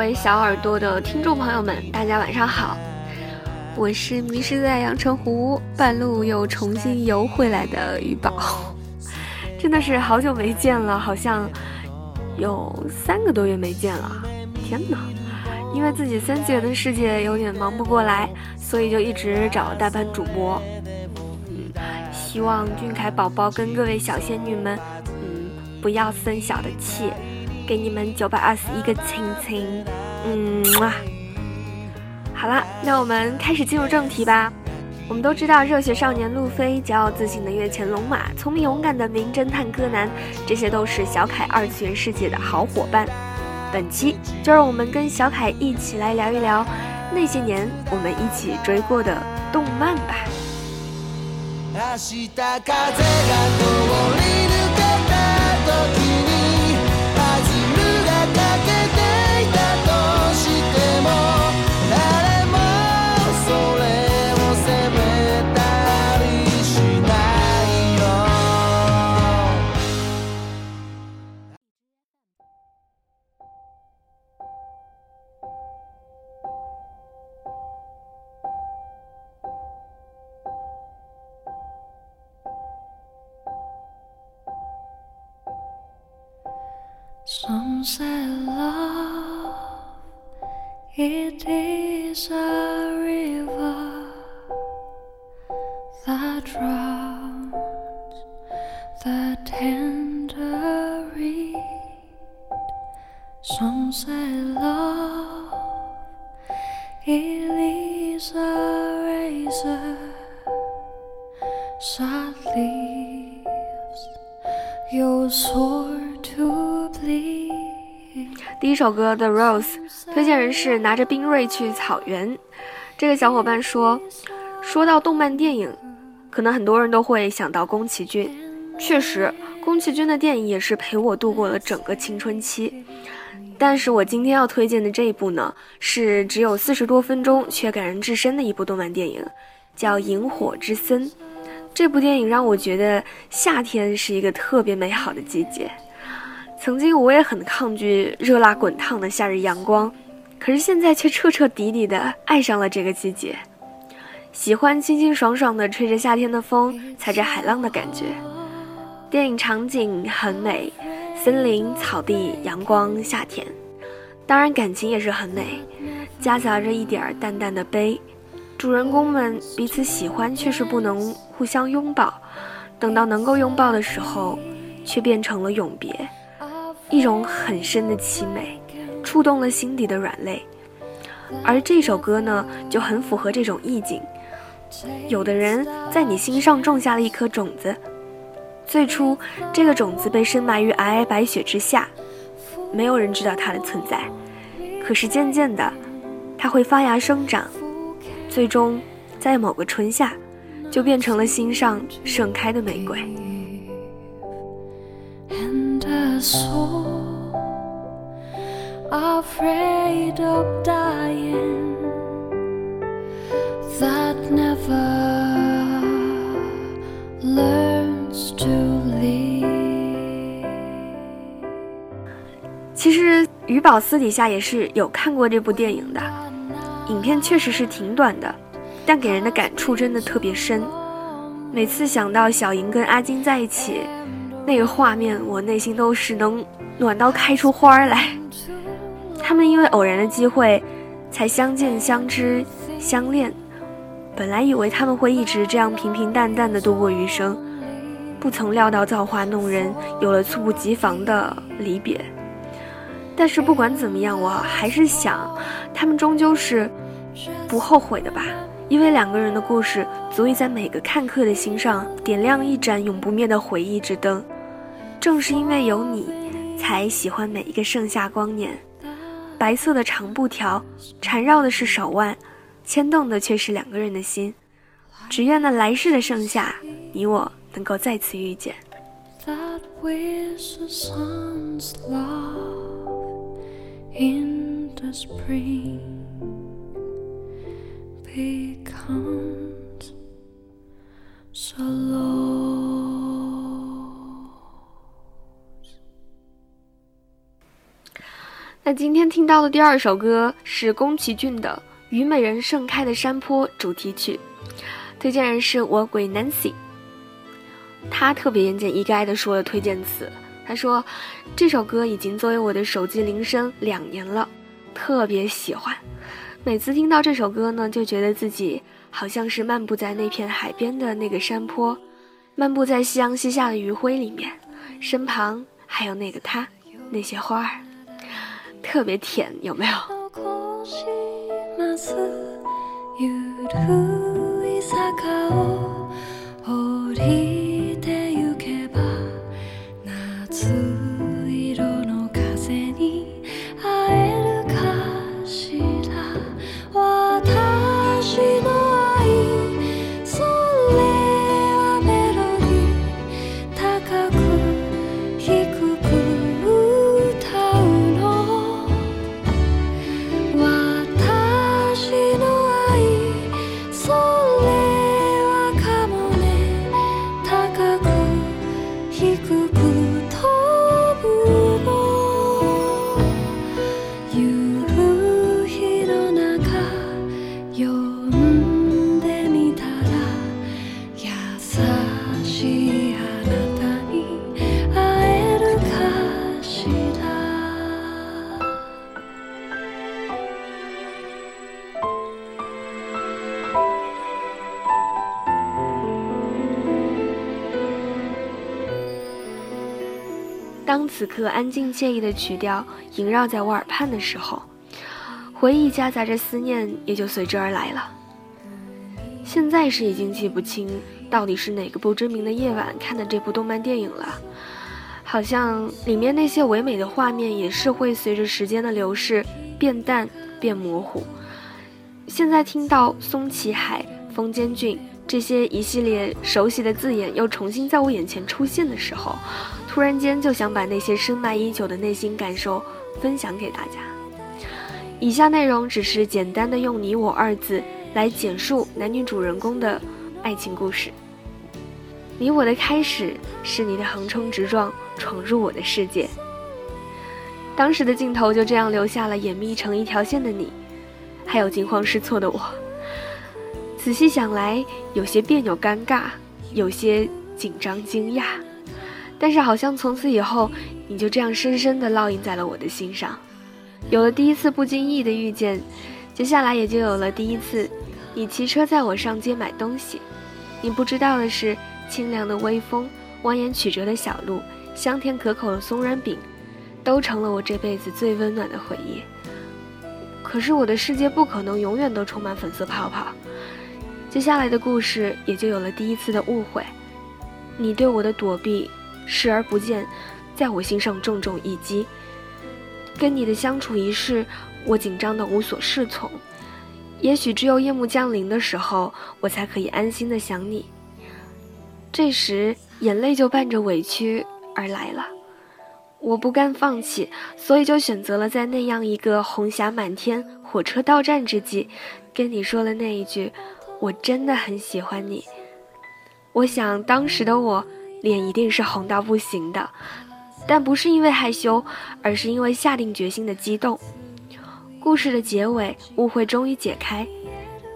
位小耳朵的听众朋友们，大家晚上好！我是迷失在阳澄湖，半路又重新游回来的鱼宝，真的是好久没见了，好像有三个多月没见了。天哪！因为自己三次元的世界有点忙不过来，所以就一直找代班主播。嗯，希望俊凯宝宝跟各位小仙女们，嗯，不要生小的气。给你们九百二十一个亲亲，嗯啊，好了，那我们开始进入正题吧。我们都知道，热血少年路飞、骄傲自信的跃前龙马、聪明勇敢的名侦探柯南，这些都是小凯二次元世界的好伙伴。本期就让我们跟小凯一起来聊一聊那些年我们一起追过的动漫吧。Some say love it is a 首歌《The Rose》，推荐人是拿着冰锐去草原。这个小伙伴说：“说到动漫电影，可能很多人都会想到宫崎骏。确实，宫崎骏的电影也是陪我度过了整个青春期。但是我今天要推荐的这一部呢，是只有四十多分钟却感人至深的一部动漫电影，叫《萤火之森》。这部电影让我觉得夏天是一个特别美好的季节。”曾经我也很抗拒热辣滚烫的夏日阳光，可是现在却彻彻底底的爱上了这个季节，喜欢清清爽爽的吹着夏天的风，踩着海浪的感觉。电影场景很美，森林、草地、阳光、夏天，当然感情也是很美，夹杂着一点淡淡的悲。主人公们彼此喜欢，却是不能互相拥抱，等到能够拥抱的时候，却变成了永别。一种很深的凄美，触动了心底的软肋，而这首歌呢，就很符合这种意境。有的人在你心上种下了一颗种子，最初这个种子被深埋于皑皑白雪之下，没有人知道它的存在。可是渐渐的，它会发芽生长，最终在某个春夏，就变成了心上盛开的玫瑰。Soul afraid of dying that never learns to live。其实于宝私底下也是有看过这部电影的，影片确实是挺短的，但给人的感触真的特别深。每次想到小莹跟阿金在一起，那个画面，我内心都是能暖到开出花来。他们因为偶然的机会，才相见、相知、相恋。本来以为他们会一直这样平平淡淡的度过余生，不曾料到造化弄人，有了猝不及防的离别。但是不管怎么样，我还是想，他们终究是不后悔的吧，因为两个人的故事足以在每个看客的心上点亮一盏永不灭的回忆之灯。正是因为有你，才喜欢每一个盛夏光年。白色的长布条，缠绕的是手腕。牵动的却是两个人的心，只愿那来世的盛夏，你我能够再次遇见。那今天听到的第二首歌是宫崎骏的。《虞美人盛开的山坡》主题曲，推荐人是我鬼 Nancy。他特别言简意赅的说了推荐词，他说这首歌已经作为我的手机铃声两年了，特别喜欢。每次听到这首歌呢，就觉得自己好像是漫步在那片海边的那个山坡，漫步在夕阳西下的余晖里面，身旁还有那个他，那些花儿，特别甜，有没有？此刻安静惬意的曲调萦绕在我耳畔的时候，回忆夹杂着思念也就随之而来了。现在是已经记不清到底是哪个不知名的夜晚看的这部动漫电影了，好像里面那些唯美的画面也是会随着时间的流逝变淡变模糊。现在听到松崎海、风间俊这些一系列熟悉的字眼又重新在我眼前出现的时候。突然间就想把那些深埋已久的内心感受分享给大家。以下内容只是简单的用“你我”二字来简述男女主人公的爱情故事。你我的开始是你的横冲直撞闯入我的世界。当时的镜头就这样留下了眼眯成一条线的你，还有惊慌失措的我。仔细想来，有些别扭尴尬，有些紧张惊讶。但是好像从此以后，你就这样深深地烙印在了我的心上。有了第一次不经意的遇见，接下来也就有了第一次，你骑车载我上街买东西。你不知道的是，清凉的微风，蜿蜒曲折的小路，香甜可口的松软饼，都成了我这辈子最温暖的回忆。可是我的世界不可能永远都充满粉色泡泡。接下来的故事也就有了第一次的误会，你对我的躲避。视而不见，在我心上重重一击。跟你的相处一世，我紧张的无所适从。也许只有夜幕降临的时候，我才可以安心的想你。这时，眼泪就伴着委屈而来了。我不甘放弃，所以就选择了在那样一个红霞满天、火车到站之际，跟你说了那一句：“我真的很喜欢你。”我想当时的我。脸一定是红到不行的，但不是因为害羞，而是因为下定决心的激动。故事的结尾，误会终于解开，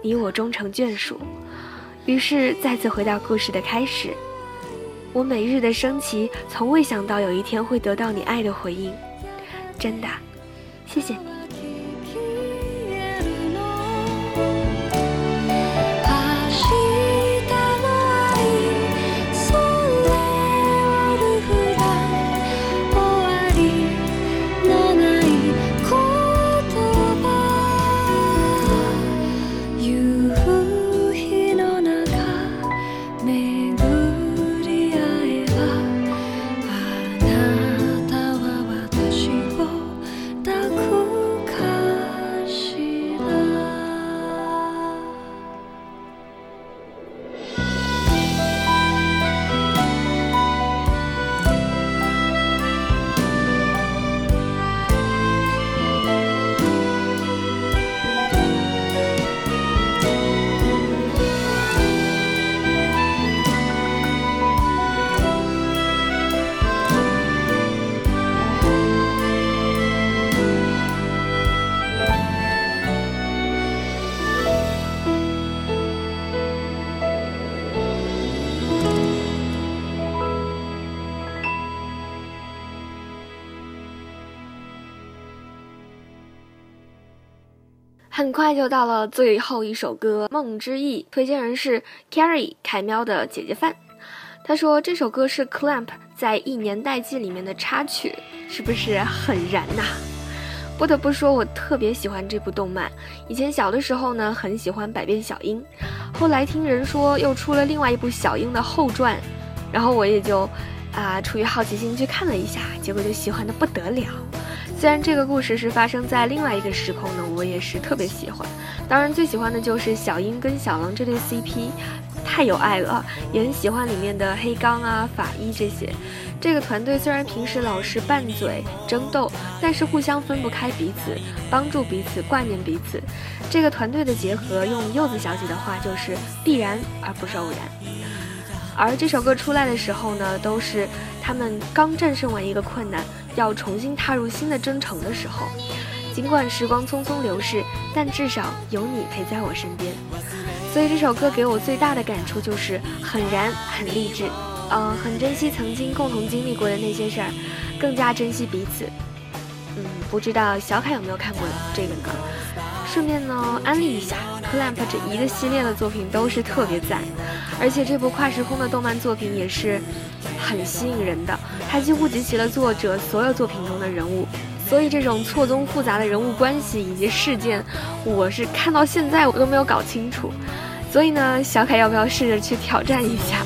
你我终成眷属。于是再次回到故事的开始。我每日的升旗，从未想到有一天会得到你爱的回应。真的，谢谢你。很快就到了最后一首歌《梦之翼》，推荐人是 Carrie 凯喵的姐姐范。他说这首歌是 Clamp 在《一年代记》里面的插曲，是不是很燃呐？不得不说，我特别喜欢这部动漫。以前小的时候呢，很喜欢百变小樱，后来听人说又出了另外一部小樱的后传，然后我也就啊出于好奇心去看了一下，结果就喜欢的不得了。虽然这个故事是发生在另外一个时空呢，我也是特别喜欢。当然，最喜欢的就是小樱跟小狼这对 CP，太有爱了。也很喜欢里面的黑刚啊、法医这些。这个团队虽然平时老是拌嘴争斗，但是互相分不开彼此，帮助彼此，挂念彼此。这个团队的结合，用柚子小姐的话就是必然而不是偶然。而这首歌出来的时候呢，都是他们刚战胜完一个困难。要重新踏入新的征程的时候，尽管时光匆匆流逝，但至少有你陪在我身边。所以这首歌给我最大的感触就是很燃、很励志，嗯，很珍惜曾经共同经历过的那些事儿，更加珍惜彼此。嗯，不知道小凯有没有看过这个呢？顺便呢，安利一下，Clamp 这一个系列的作品都是特别赞，而且这部跨时空的动漫作品也是很吸引人的。它几乎集齐了作者所有作品中的人物，所以这种错综复杂的人物关系以及事件，我是看到现在我都没有搞清楚。所以呢，小凯要不要试着去挑战一下？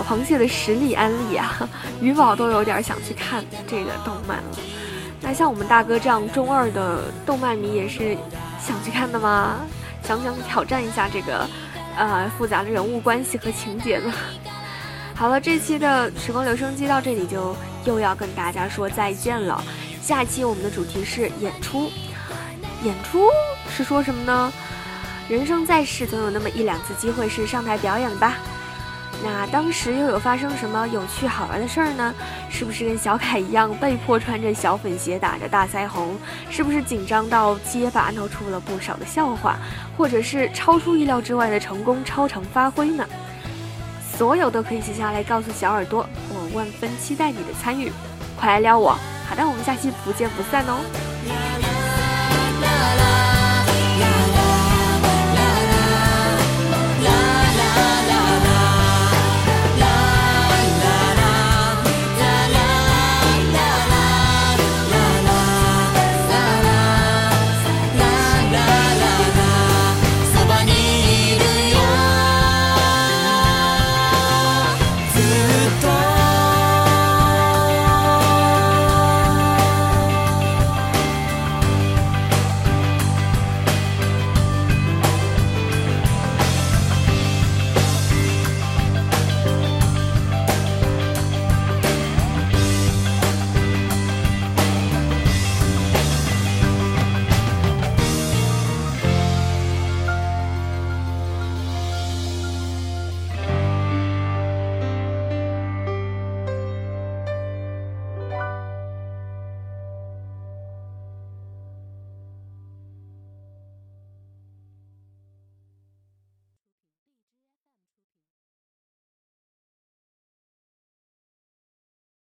小螃蟹的实力安利啊，鱼宝都有点想去看这个动漫了。那像我们大哥这样中二的动漫迷也是想去看的吗？想不想挑战一下这个呃复杂的人物关系和情节呢？好了，这期的时光留声机到这里就又要跟大家说再见了。下期我们的主题是演出，演出是说什么呢？人生在世，总有那么一两次机会是上台表演的吧。那当时又有发生什么有趣好玩的事儿呢？是不是跟小凯一样被迫穿着小粉鞋打着大腮红？是不是紧张到结巴闹出了不少的笑话？或者是超出意料之外的成功超常发挥呢？所有都可以写下来告诉小耳朵，我万分期待你的参与，快来撩我！好的，我们下期不见不散哦。